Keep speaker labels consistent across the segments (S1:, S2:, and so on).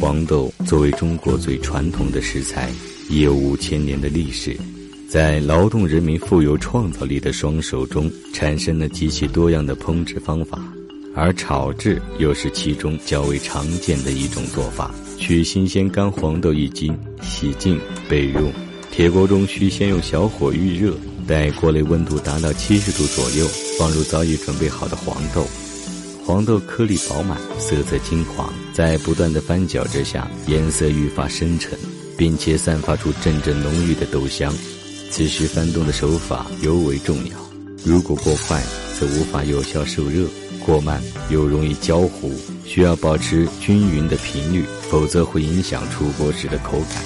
S1: 黄豆作为中国最传统的食材，已有五千年的历史，在劳动人民富有创造力的双手中，产生了极其多样的烹制方法，而炒制又是其中较为常见的一种做法。取新鲜干黄豆一斤，洗净备用。铁锅中需先用小火预热，待锅内温度达到七十度左右，放入早已准备好的黄豆。黄豆颗粒饱满，色泽金黄，在不断的翻搅之下，颜色愈发深沉，并且散发出阵阵浓郁的豆香。此时翻动的手法尤为重要，如果过快，则无法有效受热；过慢又容易焦糊，需要保持均匀的频率，否则会影响出锅时的口感。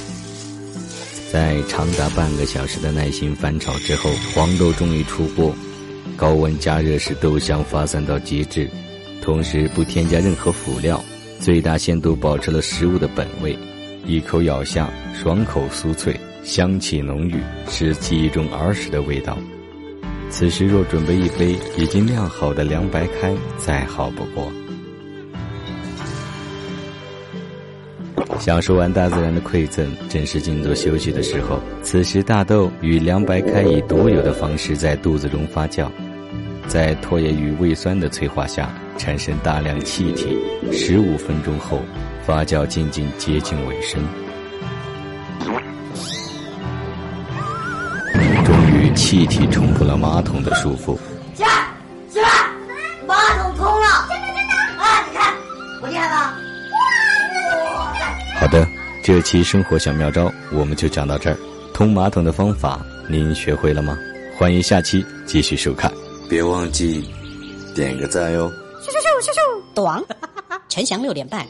S1: 在长达半个小时的耐心翻炒之后，黄豆终于出锅，高温加热使豆香发散到极致。同时不添加任何辅料，最大限度保持了食物的本味。一口咬下，爽口酥脆，香气浓郁，是记忆中儿时的味道。此时若准备一杯已经酿好的凉白开，再好不过。享受完大自然的馈赠，正是静坐休息的时候。此时大豆与凉白开以独有的方式在肚子中发酵。在唾液与胃酸的催化下，产生大量气体。十五分钟后，发酵渐渐接近尾声。终于，气体冲破了马桶的束缚。
S2: 起来，起来，马桶通了！真的真的！啊，你看，我厉害吧？
S1: 好的，这期生活小妙招我们就讲到这儿。通马桶的方法您学会了吗？欢迎下期继续收看。别忘记点个赞哟！咻咻咻咻咻，短，
S3: 陈翔六点半。